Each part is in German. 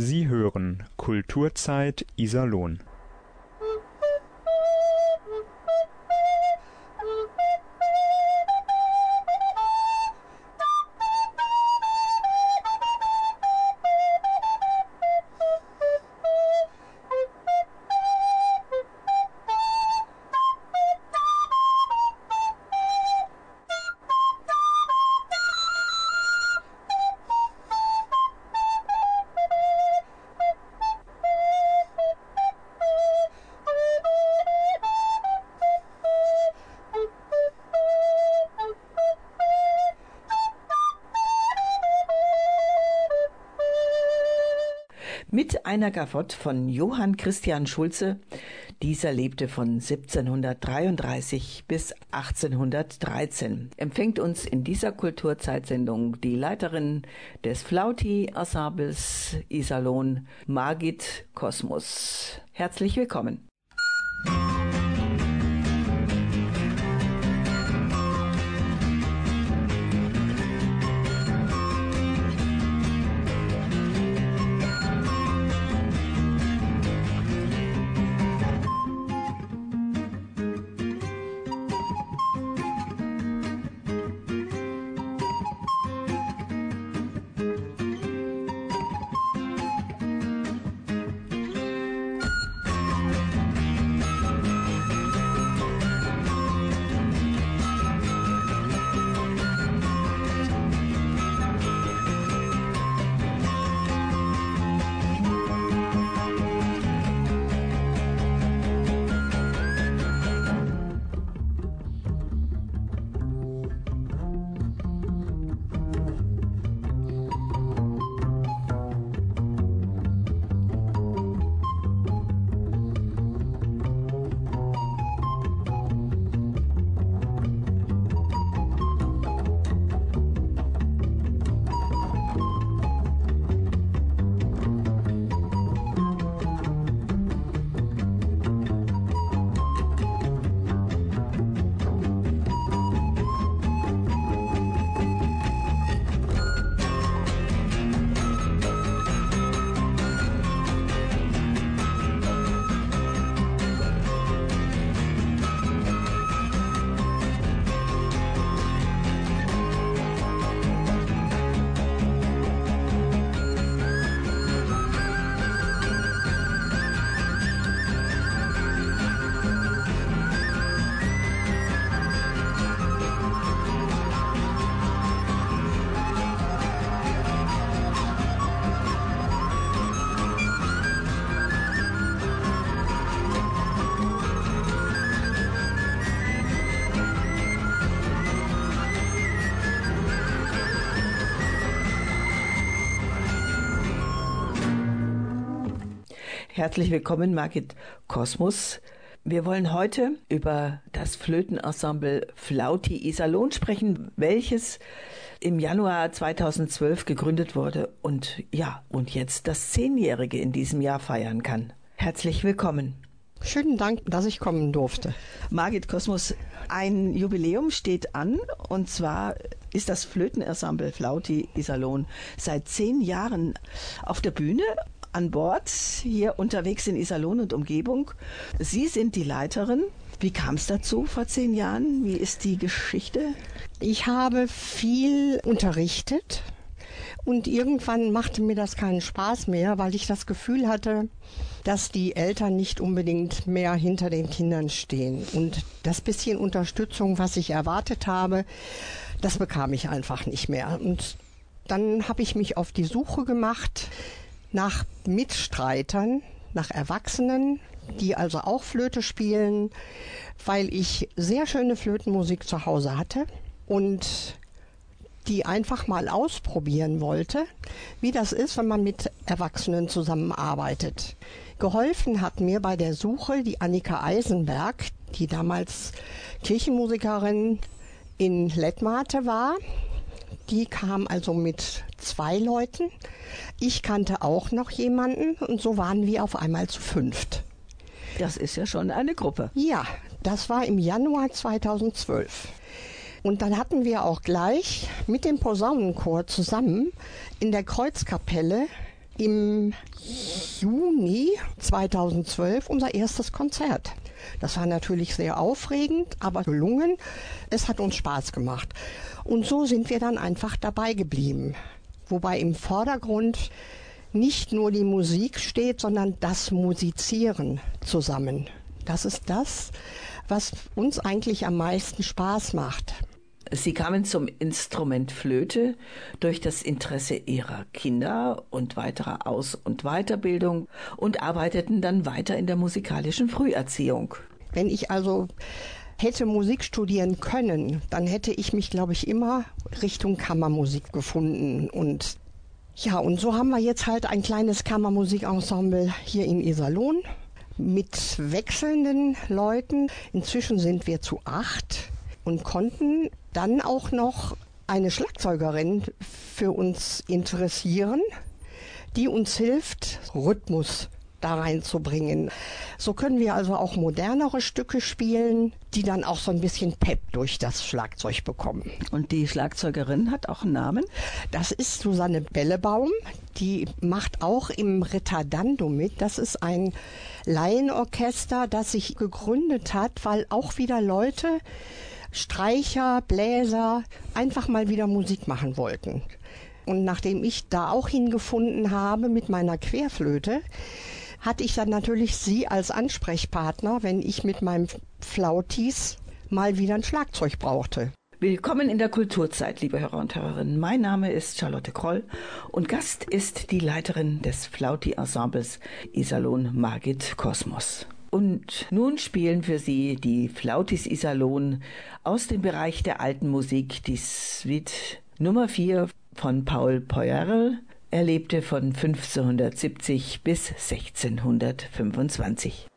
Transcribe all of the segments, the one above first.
Sie hören Kulturzeit Iserlohn. Mit einer Gavotte von Johann Christian Schulze. Dieser lebte von 1733 bis 1813. Empfängt uns in dieser Kulturzeitsendung die Leiterin des Flauti-Ensembles Iserlohn, Margit Kosmos. Herzlich willkommen. Herzlich willkommen, Margit Kosmos. Wir wollen heute über das Flötenensemble Flauti Iserlohn sprechen, welches im Januar 2012 gegründet wurde und ja, und jetzt das Zehnjährige in diesem Jahr feiern kann. Herzlich willkommen. Schönen Dank, dass ich kommen durfte. Margit Kosmos, ein Jubiläum steht an und zwar ist das Flötenensemble Flauti Iserlohn seit zehn Jahren auf der Bühne an Bord, hier unterwegs in Iserlohn und Umgebung. Sie sind die Leiterin. Wie kam es dazu vor zehn Jahren? Wie ist die Geschichte? Ich habe viel unterrichtet und irgendwann machte mir das keinen Spaß mehr, weil ich das Gefühl hatte, dass die Eltern nicht unbedingt mehr hinter den Kindern stehen. Und das bisschen Unterstützung, was ich erwartet habe, das bekam ich einfach nicht mehr. Und dann habe ich mich auf die Suche gemacht nach Mitstreitern, nach Erwachsenen, die also auch Flöte spielen, weil ich sehr schöne Flötenmusik zu Hause hatte und die einfach mal ausprobieren wollte, wie das ist, wenn man mit Erwachsenen zusammenarbeitet. Geholfen hat mir bei der Suche die Annika Eisenberg, die damals Kirchenmusikerin in Lettmate war die kam also mit zwei Leuten. Ich kannte auch noch jemanden und so waren wir auf einmal zu fünft. Das ist ja schon eine Gruppe. Ja, das war im Januar 2012. Und dann hatten wir auch gleich mit dem Posaunenchor zusammen in der Kreuzkapelle im Juni 2012 unser erstes Konzert. Das war natürlich sehr aufregend, aber gelungen. Es hat uns Spaß gemacht. Und so sind wir dann einfach dabei geblieben. Wobei im Vordergrund nicht nur die Musik steht, sondern das Musizieren zusammen. Das ist das, was uns eigentlich am meisten Spaß macht. Sie kamen zum Instrument Flöte durch das Interesse ihrer Kinder und weiterer Aus- und Weiterbildung und arbeiteten dann weiter in der musikalischen Früherziehung. Wenn ich also hätte Musik studieren können, dann hätte ich mich, glaube ich, immer Richtung Kammermusik gefunden. Und ja, und so haben wir jetzt halt ein kleines Kammermusikensemble hier in Iserlohn mit wechselnden Leuten. Inzwischen sind wir zu acht und konnten dann auch noch eine Schlagzeugerin für uns interessieren, die uns hilft, Rhythmus da reinzubringen. So können wir also auch modernere Stücke spielen, die dann auch so ein bisschen Pep durch das Schlagzeug bekommen. Und die Schlagzeugerin hat auch einen Namen? Das ist Susanne Bellebaum. Die macht auch im Ritardando mit. Das ist ein Laienorchester, das sich gegründet hat, weil auch wieder Leute, Streicher, Bläser, einfach mal wieder Musik machen wollten. Und nachdem ich da auch hingefunden habe mit meiner Querflöte, hatte ich dann natürlich sie als Ansprechpartner, wenn ich mit meinem Flautis mal wieder ein Schlagzeug brauchte. Willkommen in der Kulturzeit, liebe Hörer und Hörerinnen. Mein Name ist Charlotte Kroll und Gast ist die Leiterin des Flauti-Ensembles Iserlohn Margit Kosmos. Und nun spielen für Sie die Flautis Iserlohn aus dem Bereich der alten Musik die Suite Nummer 4 von Paul Poyerl er lebte von 1570 bis 1625.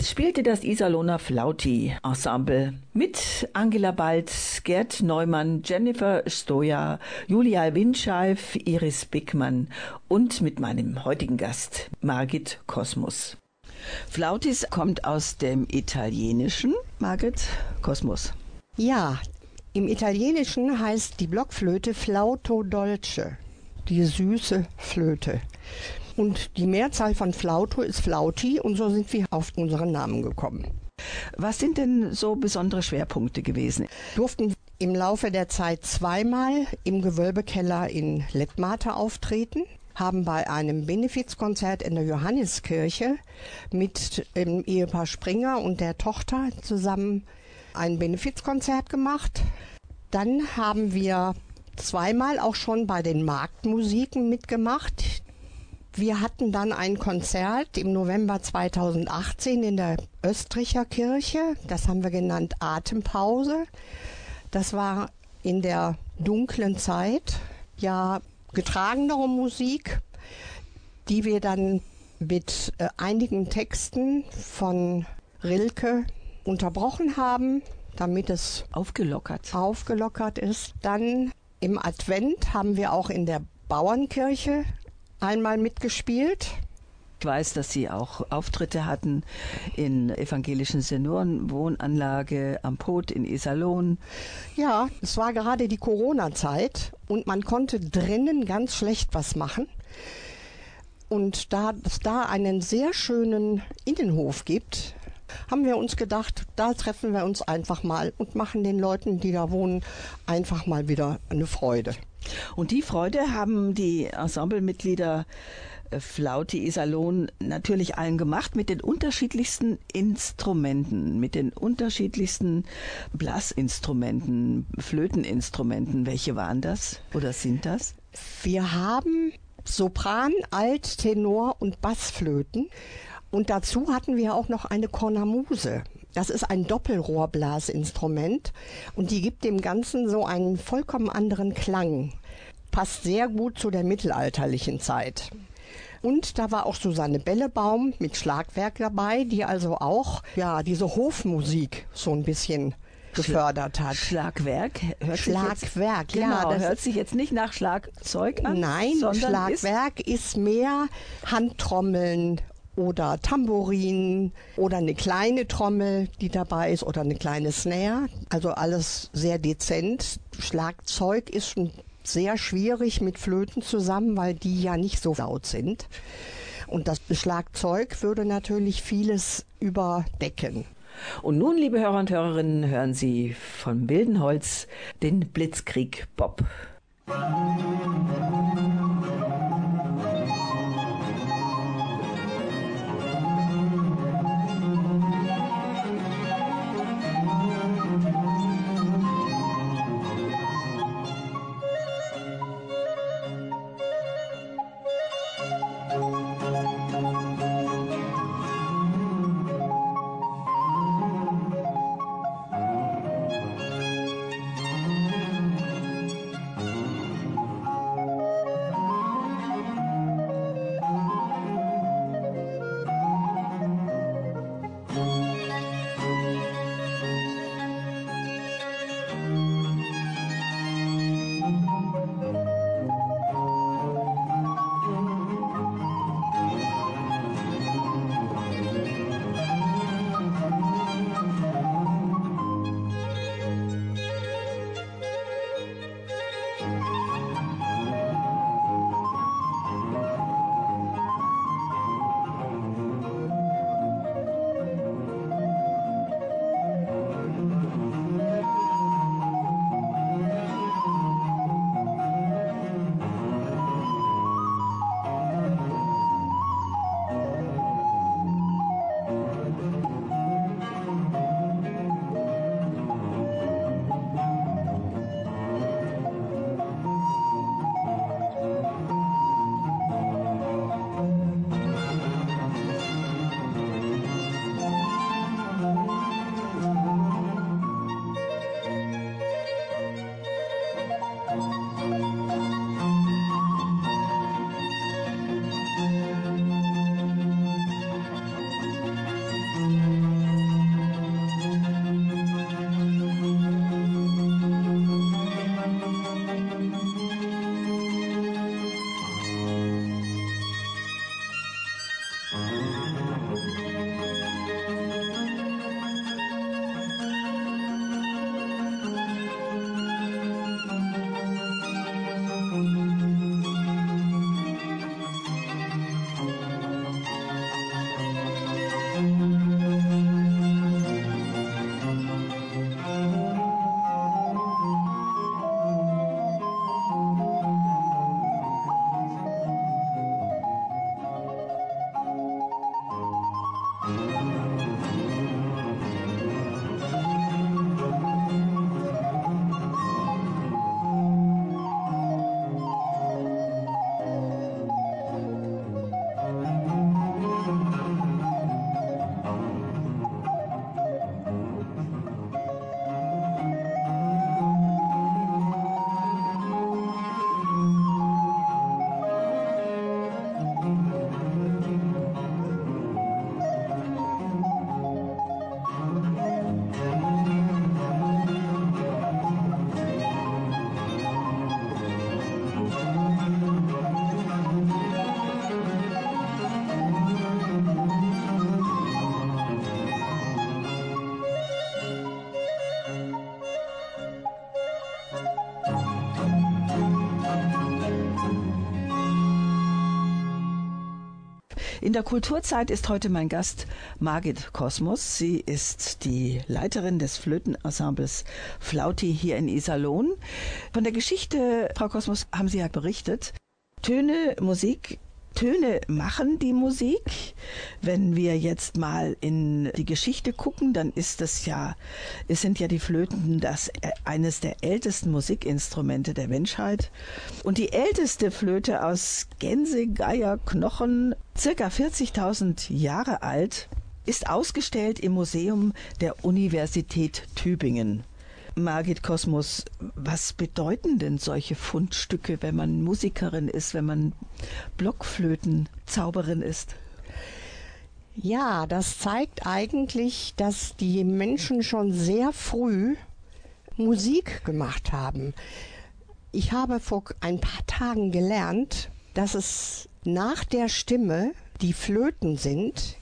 Es spielte das Iserlohner Flauti Ensemble mit Angela Balz, Gerd Neumann, Jennifer Stoja, Julia Windscheif, Iris Bickmann und mit meinem heutigen Gast Margit Kosmos. Flautis kommt aus dem Italienischen. Margit Kosmos. Ja, im Italienischen heißt die Blockflöte Flauto dolce, die süße Flöte. Und die Mehrzahl von Flauto ist Flauti und so sind wir auf unseren Namen gekommen. Was sind denn so besondere Schwerpunkte gewesen? Durften im Laufe der Zeit zweimal im Gewölbekeller in Lettmate auftreten, haben bei einem Benefizkonzert in der Johanneskirche mit dem Ehepaar Springer und der Tochter zusammen ein Benefizkonzert gemacht. Dann haben wir zweimal auch schon bei den Marktmusiken mitgemacht. Wir hatten dann ein Konzert im November 2018 in der Östricher Kirche. Das haben wir genannt Atempause. Das war in der dunklen Zeit, ja, getragenere Musik, die wir dann mit äh, einigen Texten von Rilke unterbrochen haben, damit es aufgelockert. aufgelockert ist. Dann im Advent haben wir auch in der Bauernkirche einmal mitgespielt. Ich weiß, dass Sie auch Auftritte hatten in evangelischen Seniorenwohnanlage am Pot in Iserlohn. Ja, es war gerade die Corona-Zeit und man konnte drinnen ganz schlecht was machen. Und da es da einen sehr schönen Innenhof gibt, haben wir uns gedacht, da treffen wir uns einfach mal und machen den Leuten, die da wohnen, einfach mal wieder eine Freude. Und die Freude haben die Ensemblemitglieder äh, Flauti Iserlohn natürlich allen gemacht mit den unterschiedlichsten Instrumenten, mit den unterschiedlichsten Blassinstrumenten, Flöteninstrumenten. Welche waren das oder sind das? Wir haben Sopran, Alt, Tenor und Bassflöten. Und dazu hatten wir auch noch eine Kornamuse. Das ist ein Doppelrohrblasinstrument und die gibt dem Ganzen so einen vollkommen anderen Klang. Passt sehr gut zu der mittelalterlichen Zeit. Und da war auch Susanne Bellebaum mit Schlagwerk dabei, die also auch ja diese Hofmusik so ein bisschen gefördert hat. Schlagwerk hört Schlagwerk, sich jetzt, ja, genau, das hört sich jetzt nicht nach Schlagzeug an. Nein, sondern Schlagwerk ist, mehr Handtrommeln oder Tambourin oder eine kleine Trommel, die dabei ist oder eine kleine Snare. Also alles sehr dezent. Schlagzeug ist schon sehr schwierig mit Flöten zusammen, weil die ja nicht so laut sind. Und das Schlagzeug würde natürlich vieles überdecken. Und nun, liebe Hörer und Hörerinnen, hören Sie von Wildenholz den Blitzkrieg Bob. In der Kulturzeit ist heute mein Gast Margit Kosmos. Sie ist die Leiterin des Flötenensembles Flauti hier in Iserlohn. Von der Geschichte, Frau Kosmos, haben Sie ja berichtet. Töne, Musik Töne machen die Musik. Wenn wir jetzt mal in die Geschichte gucken, dann ist es ja, es sind ja die Flöten das äh, eines der ältesten Musikinstrumente der Menschheit. Und die älteste Flöte aus Gänsegeierknochen, circa 40.000 Jahre alt, ist ausgestellt im Museum der Universität Tübingen. Margit Kosmos, was bedeuten denn solche Fundstücke, wenn man Musikerin ist, wenn man Blockflötenzauberin ist? Ja, das zeigt eigentlich, dass die Menschen schon sehr früh Musik gemacht haben. Ich habe vor ein paar Tagen gelernt, dass es nach der Stimme die Flöten sind,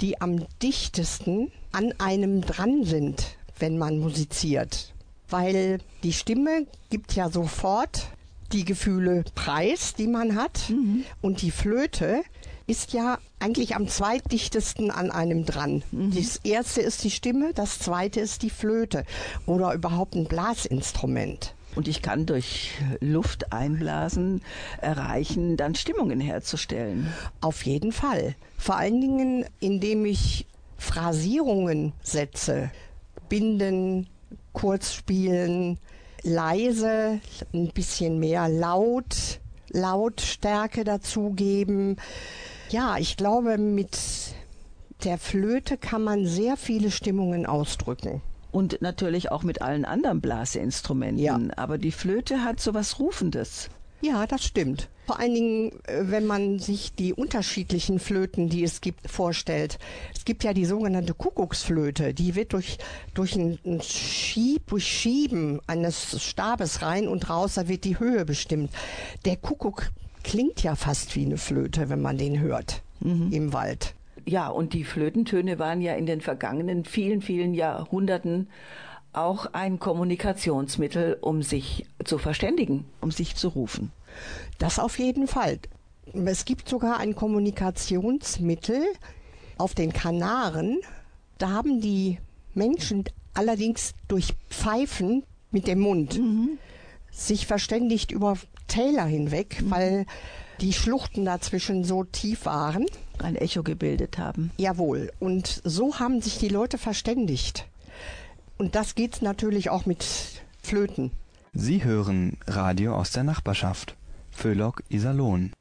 die am dichtesten an einem dran sind, wenn man musiziert weil die Stimme gibt ja sofort die Gefühle preis, die man hat. Mhm. Und die Flöte ist ja eigentlich am zweitdichtesten an einem dran. Mhm. Das erste ist die Stimme, das zweite ist die Flöte oder überhaupt ein Blasinstrument. Und ich kann durch Luft einblasen erreichen, dann Stimmungen herzustellen. Auf jeden Fall. Vor allen Dingen, indem ich Phrasierungen setze, Binden, kurz spielen, leise, ein bisschen mehr laut, Lautstärke dazugeben. Ja, ich glaube, mit der Flöte kann man sehr viele Stimmungen ausdrücken. Und natürlich auch mit allen anderen Blaseinstrumenten. Ja. Aber die Flöte hat so was Rufendes. Ja, das stimmt. Vor allen Dingen, äh, wenn man sich die unterschiedlichen Flöten, die es gibt, vorstellt. Es gibt ja die sogenannte Kuckucksflöte, die wird durch, durch ein, Schieb, durch Schieben eines Stabes rein und raus, da wird die Höhe bestimmt. Der Kuckuck klingt ja fast wie eine Flöte, wenn man den hört mhm. im Wald. Ja, und die Flötentöne waren ja in den vergangenen vielen, vielen Jahrhunderten auch ein Kommunikationsmittel, um sich zu verständigen, um sich zu rufen. Das auf jeden Fall. Es gibt sogar ein Kommunikationsmittel auf den Kanaren. Da haben die Menschen allerdings durch Pfeifen mit dem Mund mhm. sich verständigt über Täler hinweg, mhm. weil die Schluchten dazwischen so tief waren. Ein Echo gebildet haben. Jawohl. Und so haben sich die Leute verständigt. Und das geht natürlich auch mit Flöten. Sie hören Radio aus der Nachbarschaft. Föhlock Iserlohn.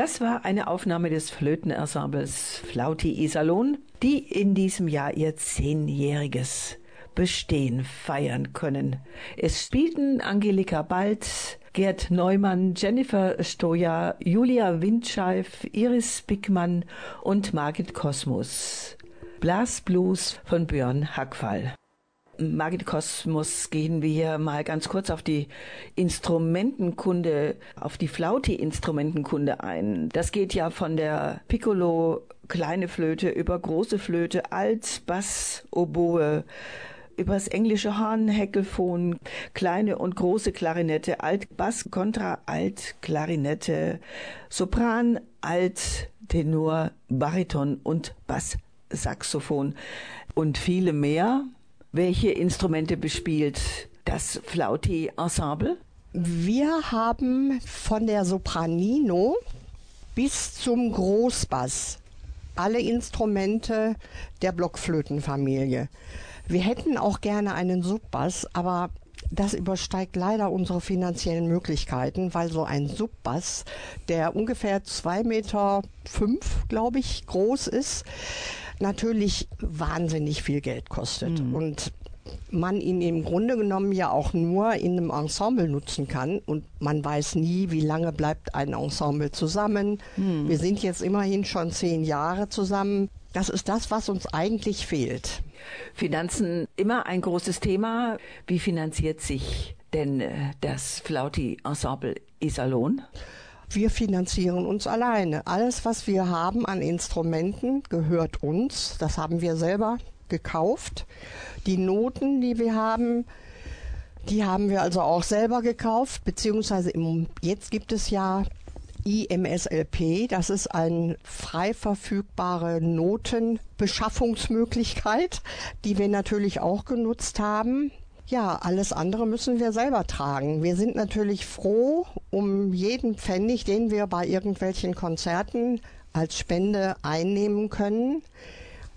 Das war eine Aufnahme des Flötenensembles Flauti Iserlohn, die in diesem Jahr ihr zehnjähriges Bestehen feiern können. Es spielten Angelika Bald, Gerd Neumann, Jennifer Stoja, Julia Windscheif, Iris Bickmann und Margit Kosmos. Blasblues von Björn Hackfall. Margit Kosmos gehen wir mal ganz kurz auf die Instrumentenkunde, auf die Flauti-Instrumentenkunde ein. Das geht ja von der Piccolo kleine Flöte über große Flöte, Alt, Bass, Oboe, übers englische Horn, Heckelfon, kleine und große Klarinette, Alt, Bass, Kontra, Alt, Klarinette, Sopran, Alt, Tenor, Bariton und Basssaxophon und viele mehr. Welche Instrumente bespielt das Flauti-Ensemble? Wir haben von der Sopranino bis zum Großbass alle Instrumente der Blockflötenfamilie. Wir hätten auch gerne einen Subbass, aber das übersteigt leider unsere finanziellen Möglichkeiten, weil so ein Subbass, der ungefähr zwei Meter, fünf, glaube ich, groß ist, natürlich wahnsinnig viel Geld kostet. Mhm. Und man ihn im Grunde genommen ja auch nur in einem Ensemble nutzen kann und man weiß nie, wie lange bleibt ein Ensemble zusammen. Mhm. Wir sind jetzt immerhin schon zehn Jahre zusammen. Das ist das, was uns eigentlich fehlt. Finanzen immer ein großes Thema. Wie finanziert sich denn äh, das Flauti-Ensemble Iserlohn? Wir finanzieren uns alleine. Alles, was wir haben an Instrumenten, gehört uns. Das haben wir selber gekauft. Die Noten, die wir haben, die haben wir also auch selber gekauft, beziehungsweise im, jetzt gibt es ja IMSLP, das ist eine frei verfügbare Notenbeschaffungsmöglichkeit, die wir natürlich auch genutzt haben. Ja, alles andere müssen wir selber tragen. Wir sind natürlich froh um jeden Pfennig, den wir bei irgendwelchen Konzerten als Spende einnehmen können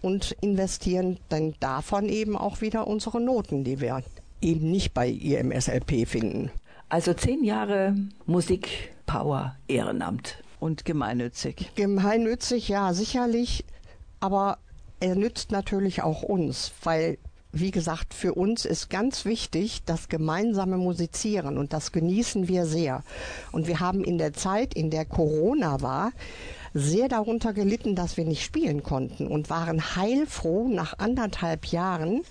und investieren dann davon eben auch wieder unsere Noten, die wir eben nicht bei IMSLP finden. Also zehn Jahre Musik, Power, Ehrenamt. Und gemeinnützig. Gemeinnützig, ja, sicherlich. Aber er nützt natürlich auch uns, weil wie gesagt, für uns ist ganz wichtig das gemeinsame Musizieren und das genießen wir sehr. Und wir haben in der Zeit, in der Corona war, sehr darunter gelitten, dass wir nicht spielen konnten und waren heilfroh nach anderthalb Jahren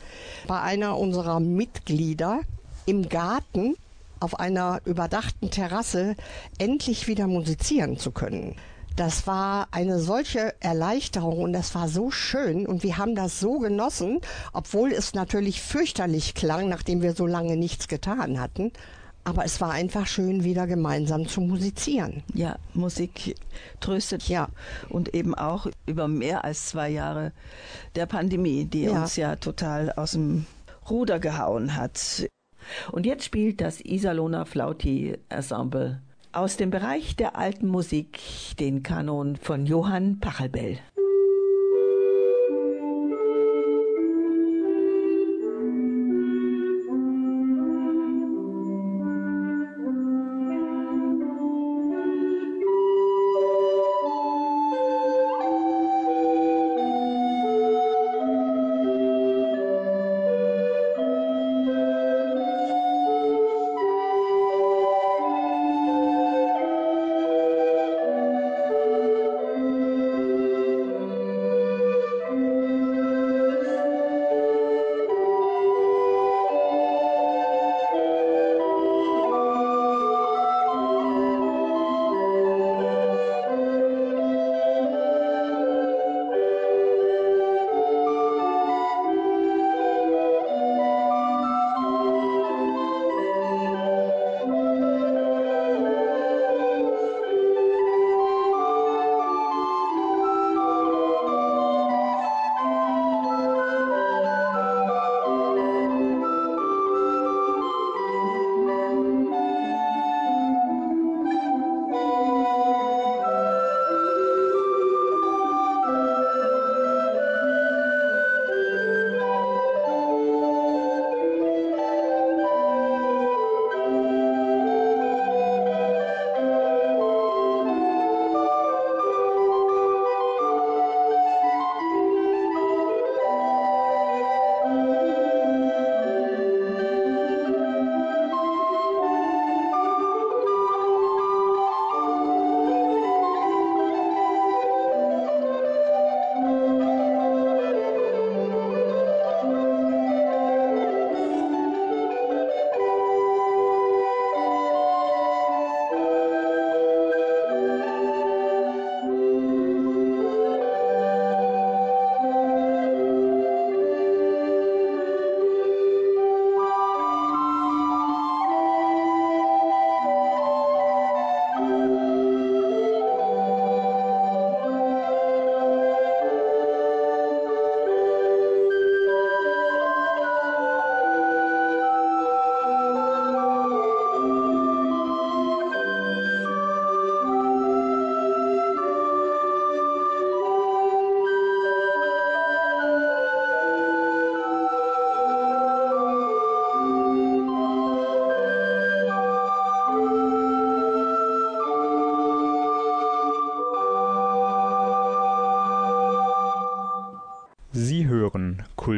bei einer unserer Mitglieder im Garten auf einer überdachten Terrasse endlich wieder musizieren zu können. Das war eine solche Erleichterung und das war so schön und wir haben das so genossen, obwohl es natürlich fürchterlich klang, nachdem wir so lange nichts getan hatten. Aber es war einfach schön, wieder gemeinsam zu musizieren. Ja, Musik tröstet ja und eben auch über mehr als zwei Jahre der Pandemie, die ja. uns ja total aus dem Ruder gehauen hat. Und jetzt spielt das Iserlohner Flauti Ensemble aus dem Bereich der alten Musik den Kanon von Johann Pachelbel.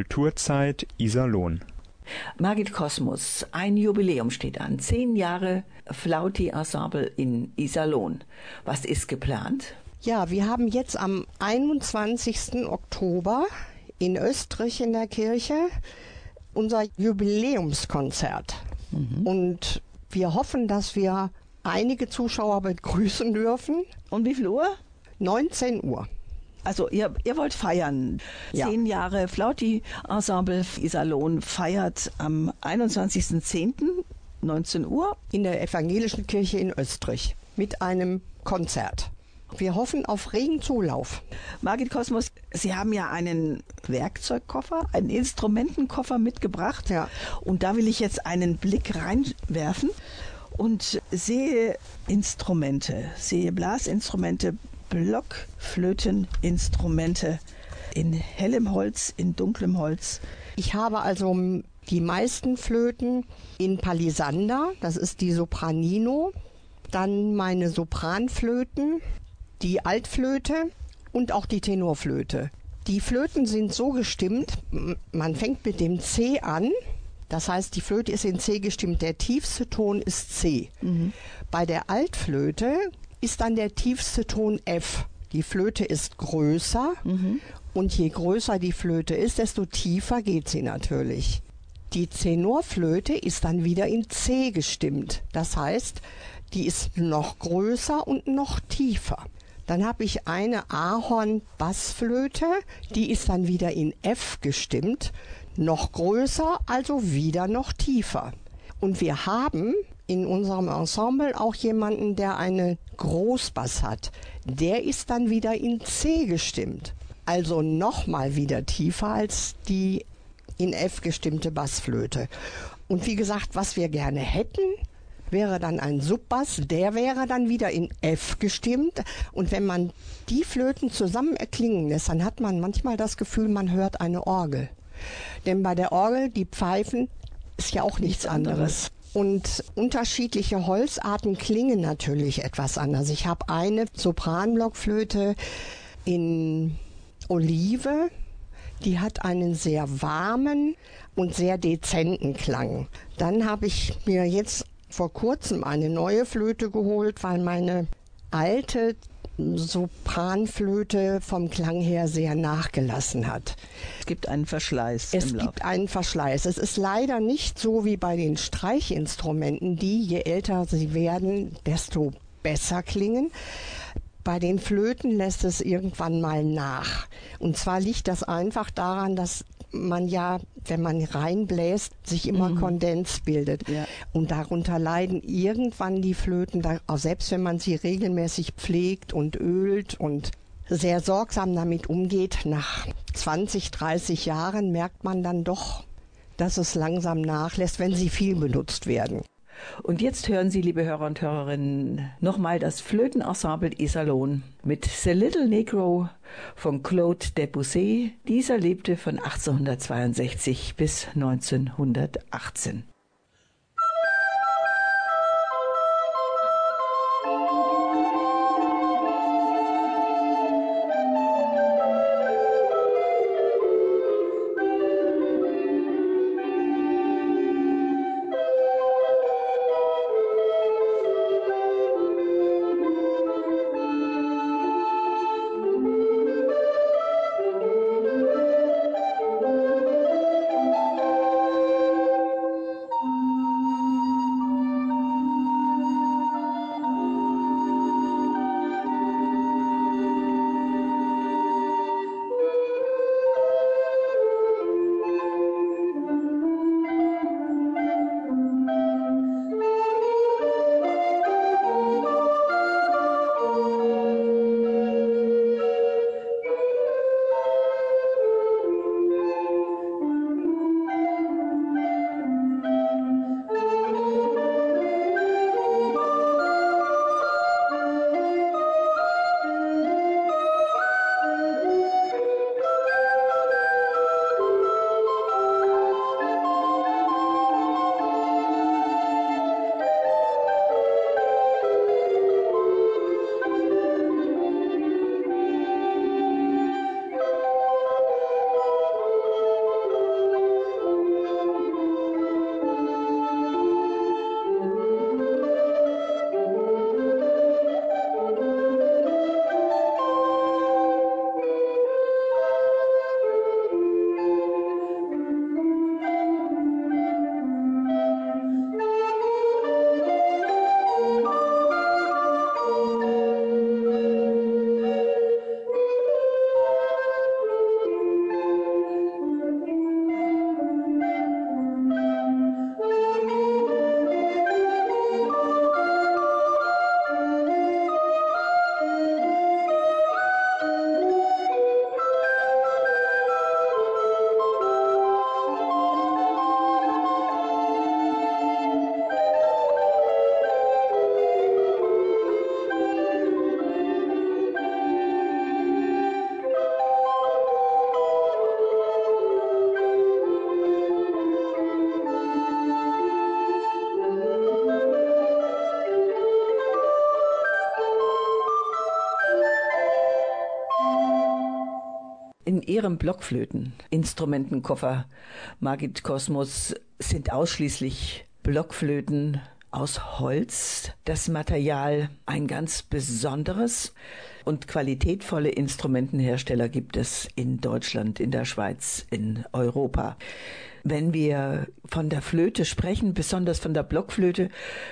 Kulturzeit Iserlohn. Margit Kosmos, ein Jubiläum steht an. Zehn Jahre Flauti Ensemble in Iserlohn. Was ist geplant? Ja, wir haben jetzt am 21. Oktober in Österreich in der Kirche unser Jubiläumskonzert. Mhm. Und wir hoffen, dass wir einige Zuschauer begrüßen dürfen. Und wie viel Uhr? 19 Uhr. Also ihr, ihr wollt feiern. Ja. Zehn Jahre Flauti Ensemble Iserlohn feiert am 21.10. 19 Uhr in der evangelischen Kirche in Österreich mit einem Konzert. Wir hoffen auf regen Zulauf. Margit Kosmos, Sie haben ja einen Werkzeugkoffer, einen Instrumentenkoffer mitgebracht. Ja. Und da will ich jetzt einen Blick reinwerfen und sehe Instrumente, sehe Blasinstrumente, Blockflöteninstrumente in hellem Holz, in dunklem Holz. Ich habe also die meisten Flöten in Palisander, das ist die Sopranino, dann meine Sopranflöten, die Altflöte und auch die Tenorflöte. Die Flöten sind so gestimmt, man fängt mit dem C an, das heißt, die Flöte ist in C gestimmt, der tiefste Ton ist C. Mhm. Bei der Altflöte ist dann der tiefste Ton F. Die Flöte ist größer mhm. und je größer die Flöte ist, desto tiefer geht sie natürlich. Die Tenorflöte ist dann wieder in C gestimmt. Das heißt, die ist noch größer und noch tiefer. Dann habe ich eine Ahorn-Bassflöte, die ist dann wieder in F gestimmt, noch größer, also wieder noch tiefer. Und wir haben in unserem Ensemble auch jemanden, der eine Großbass hat. Der ist dann wieder in C gestimmt. Also nochmal wieder tiefer als die in F gestimmte Bassflöte. Und wie gesagt, was wir gerne hätten, wäre dann ein Subbass, der wäre dann wieder in F gestimmt. Und wenn man die Flöten zusammen erklingen lässt, dann hat man manchmal das Gefühl, man hört eine Orgel. Denn bei der Orgel, die Pfeifen, ist ja auch nichts, nichts anderes. anderes. Und unterschiedliche Holzarten klingen natürlich etwas anders. Ich habe eine Sopranblockflöte in Olive, die hat einen sehr warmen und sehr dezenten Klang. Dann habe ich mir jetzt vor kurzem eine neue Flöte geholt, weil meine alte Sopranflöte vom Klang her sehr nachgelassen hat. Es gibt einen Verschleiß. Es gibt einen Verschleiß. Es ist leider nicht so wie bei den Streichinstrumenten, die je älter sie werden, desto besser klingen. Bei den Flöten lässt es irgendwann mal nach. Und zwar liegt das einfach daran, dass man ja, wenn man reinbläst, sich immer mhm. Kondens bildet. Ja. Und darunter leiden irgendwann die Flöten, selbst wenn man sie regelmäßig pflegt und ölt und sehr sorgsam damit umgeht, nach 20, 30 Jahren merkt man dann doch, dass es langsam nachlässt, wenn sie viel benutzt werden. Und jetzt hören Sie, liebe Hörer und Hörerinnen, nochmal das Flötenensemble Iserlohn mit The Little Negro von Claude Debussy. Dieser lebte von 1862 bis 1918. Ihrem Blockflöten-Instrumentenkoffer, Margit Kosmos, sind ausschließlich Blockflöten aus Holz. Das Material ein ganz besonderes und qualitätvolle Instrumentenhersteller gibt es in Deutschland, in der Schweiz, in Europa. Wenn wir von der Flöte sprechen, besonders von der Blockflöte,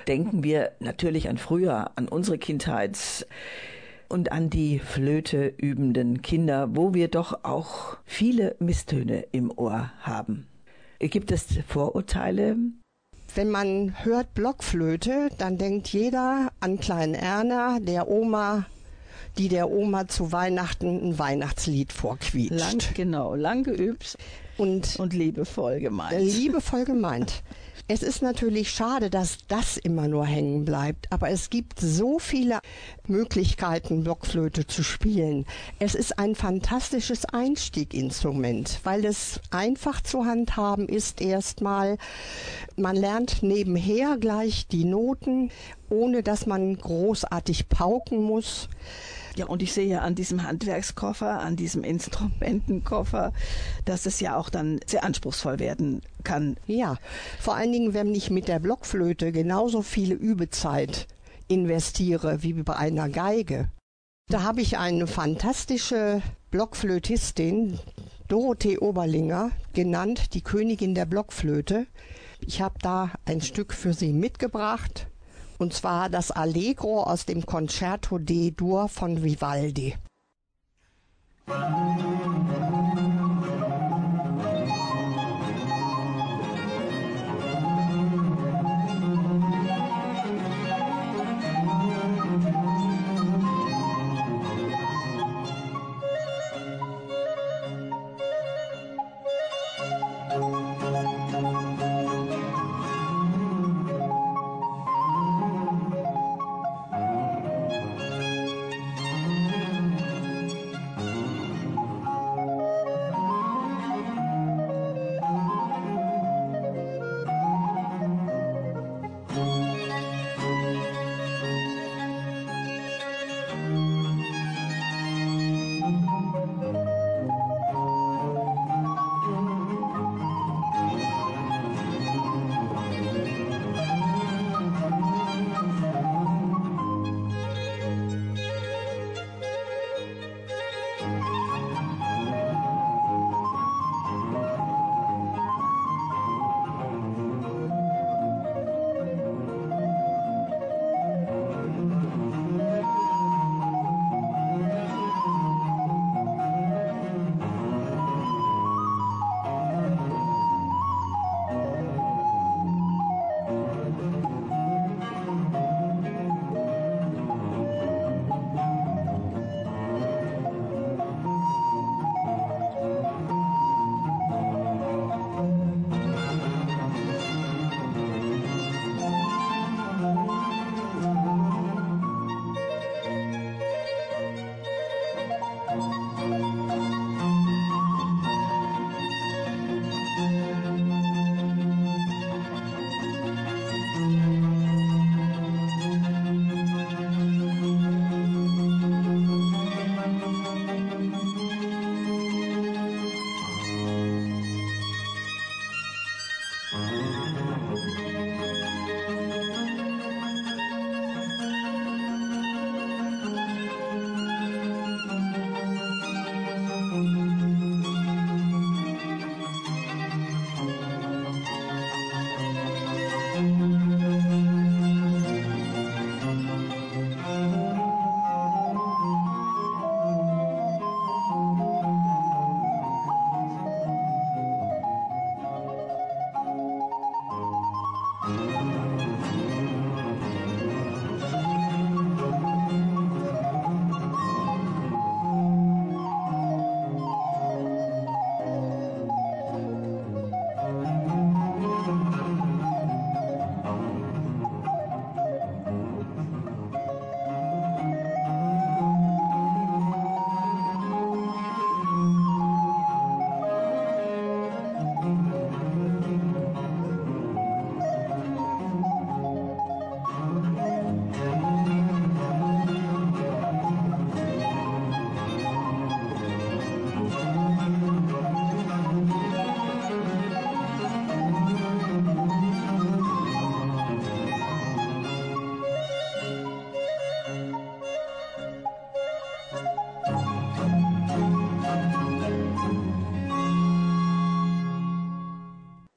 denken wir natürlich an früher, an unsere Kindheit und an die Flöte übenden Kinder, wo wir doch auch viele Misstöne im Ohr haben. Gibt es Vorurteile? Wenn man hört Blockflöte, dann denkt jeder an Klein Erna, der Oma die der Oma zu Weihnachten ein Weihnachtslied vorquietscht. Lang, genau, lang geübt und, und liebevoll gemeint. Liebevoll gemeint. Es ist natürlich schade, dass das immer nur hängen bleibt, aber es gibt so viele Möglichkeiten, Blockflöte zu spielen. Es ist ein fantastisches Einstieginstrument, weil es einfach zu handhaben ist erstmal. Man lernt nebenher gleich die Noten, ohne dass man großartig pauken muss. Ja, und ich sehe an diesem Handwerkskoffer, an diesem Instrumentenkoffer, dass es ja auch dann sehr anspruchsvoll werden kann. Ja, vor allen Dingen, wenn ich mit der Blockflöte genauso viele Übezeit investiere wie bei einer Geige. Da habe ich eine fantastische Blockflötistin, Dorothee Oberlinger, genannt die Königin der Blockflöte. Ich habe da ein Stück für sie mitgebracht und zwar das Allegro aus dem Concerto D-Dur von Vivaldi.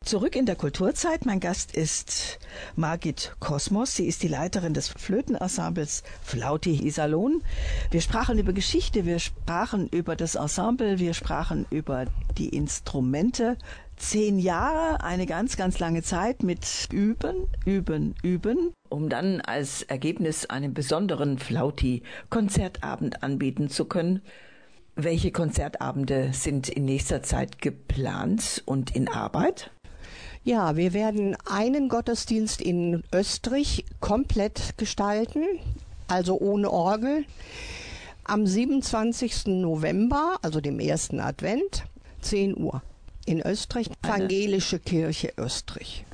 Zurück in der Kulturzeit. Mein Gast ist Margit Kosmos. Sie ist die Leiterin des Flötenensembles Flauti Iserlohn. Wir sprachen über Geschichte, wir sprachen über das Ensemble, wir sprachen über die Instrumente. Zehn Jahre, eine ganz, ganz lange Zeit mit Üben, Üben, Üben, um dann als Ergebnis einen besonderen Flauti-Konzertabend anbieten zu können. Welche Konzertabende sind in nächster Zeit geplant und in Arbeit? Ja, wir werden einen Gottesdienst in Österreich komplett gestalten, also ohne Orgel. Am 27. November, also dem ersten Advent, 10 Uhr in Österreich, Evangelische Kirche Österreich.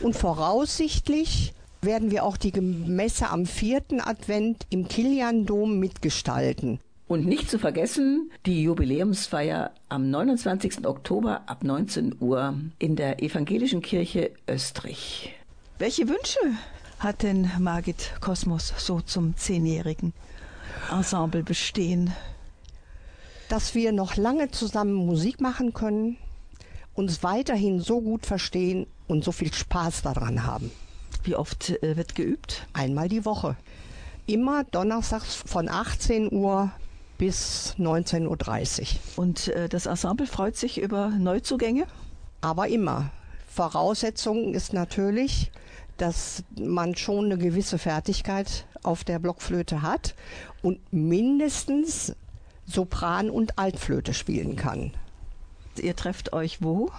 Und voraussichtlich werden wir auch die Messe am vierten Advent im Kilian-Dom mitgestalten. Und nicht zu vergessen, die Jubiläumsfeier am 29. Oktober ab 19 Uhr in der Evangelischen Kirche Österreich. Welche Wünsche hat denn Margit Kosmos so zum zehnjährigen Ensemble bestehen? Dass wir noch lange zusammen Musik machen können, uns weiterhin so gut verstehen und so viel Spaß daran haben. Wie oft äh, wird geübt? Einmal die Woche. Immer donnerstags von 18 Uhr bis 19.30 Uhr. Und äh, das Ensemble freut sich über Neuzugänge? Aber immer. Voraussetzung ist natürlich, dass man schon eine gewisse Fertigkeit auf der Blockflöte hat und mindestens Sopran und Altflöte spielen kann. Ihr trefft euch wo?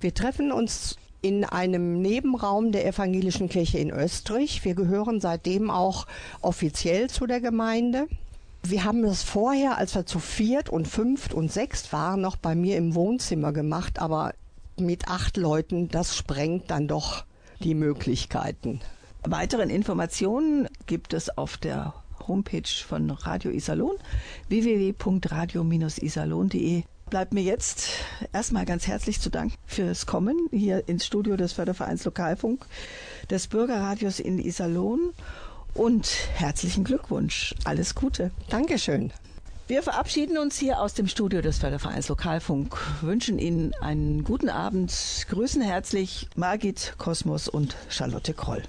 Wir treffen uns in einem Nebenraum der Evangelischen Kirche in Österreich. Wir gehören seitdem auch offiziell zu der Gemeinde. Wir haben das vorher, als wir zu viert und fünft und sechst waren, noch bei mir im Wohnzimmer gemacht, aber mit acht Leuten, das sprengt dann doch die Möglichkeiten. Weiteren Informationen gibt es auf der Homepage von Radio Iserlohn www.radio-iserlohn.de. Bleibt mir jetzt erstmal ganz herzlich zu danken fürs Kommen hier ins Studio des Fördervereins Lokalfunk des Bürgerradios in Iserlohn und herzlichen Glückwunsch. Alles Gute. Dankeschön. Wir verabschieden uns hier aus dem Studio des Fördervereins Lokalfunk, wünschen Ihnen einen guten Abend, grüßen herzlich Margit Kosmos und Charlotte Kroll.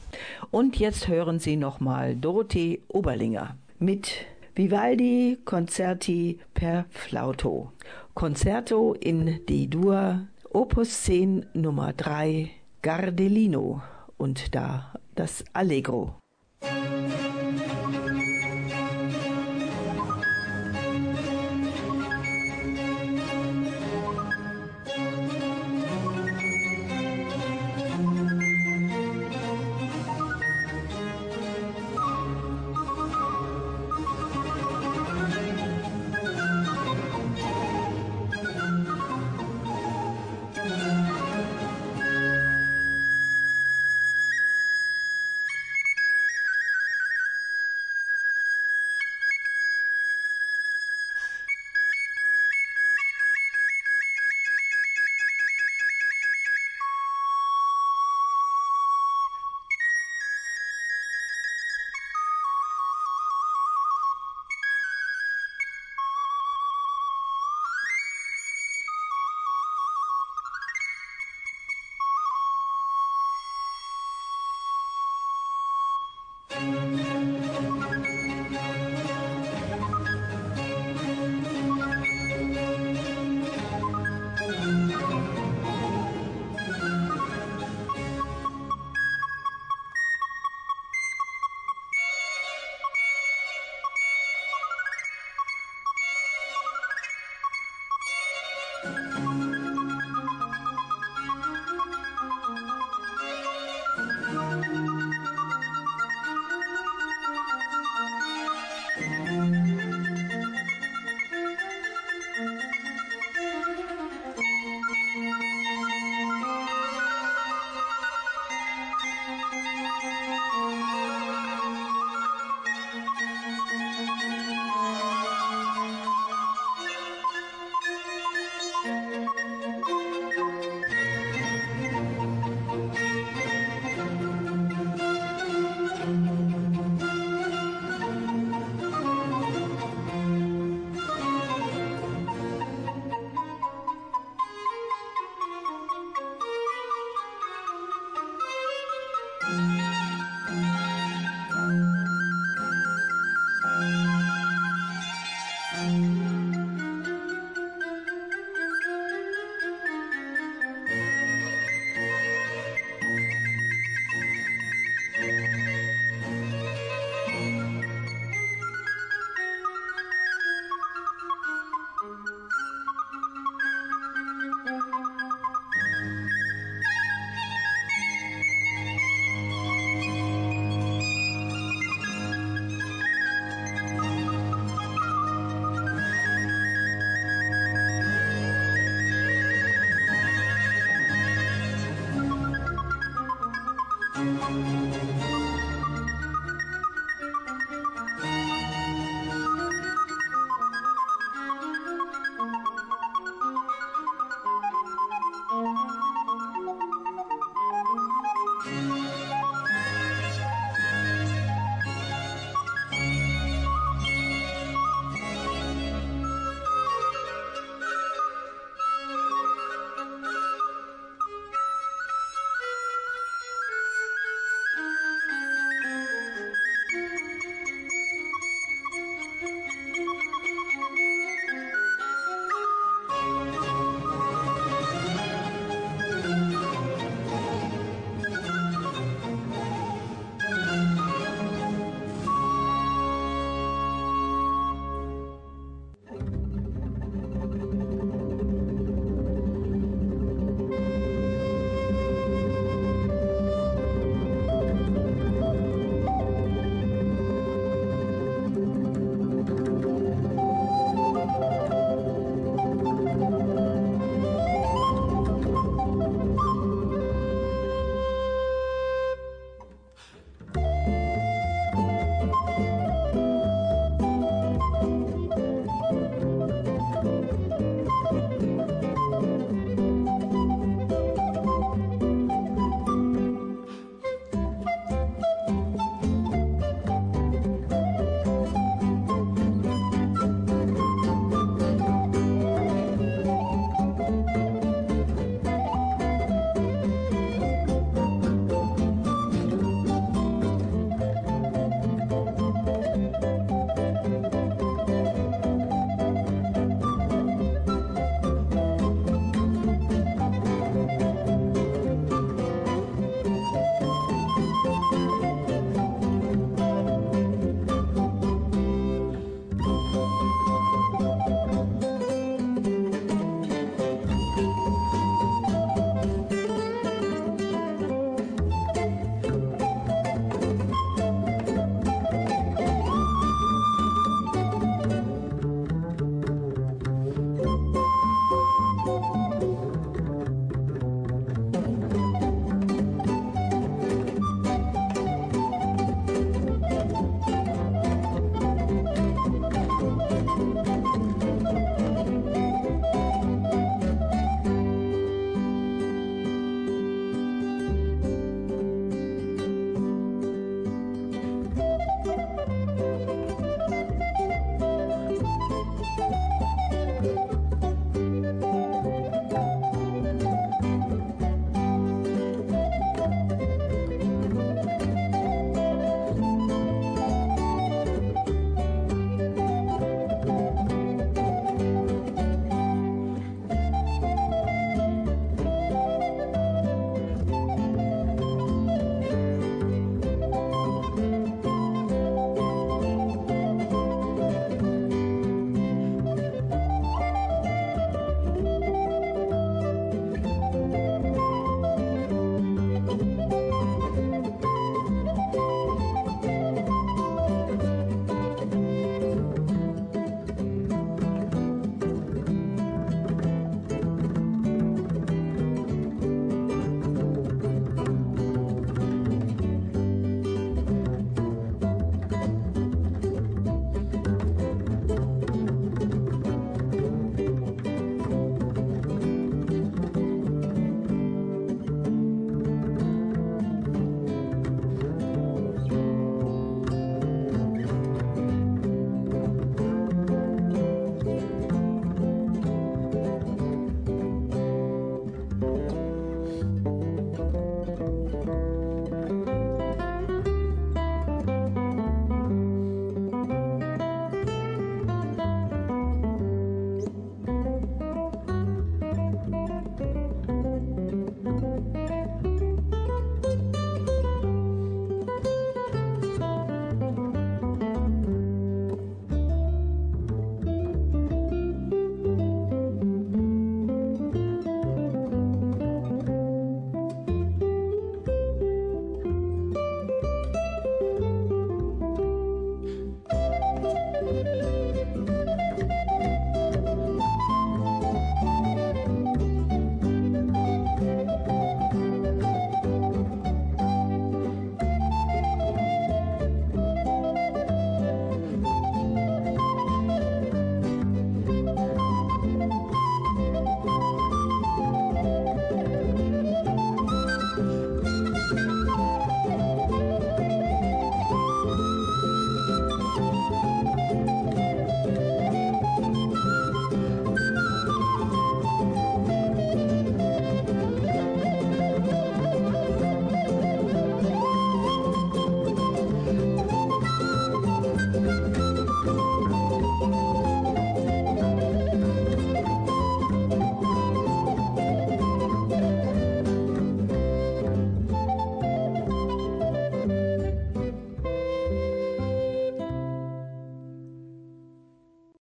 Und jetzt hören Sie nochmal Dorothee Oberlinger mit Vivaldi Concerti per Flauto. Concerto in D-Dur, Opus 10 Nummer 3, Gardelino und da das Allegro. Thank you.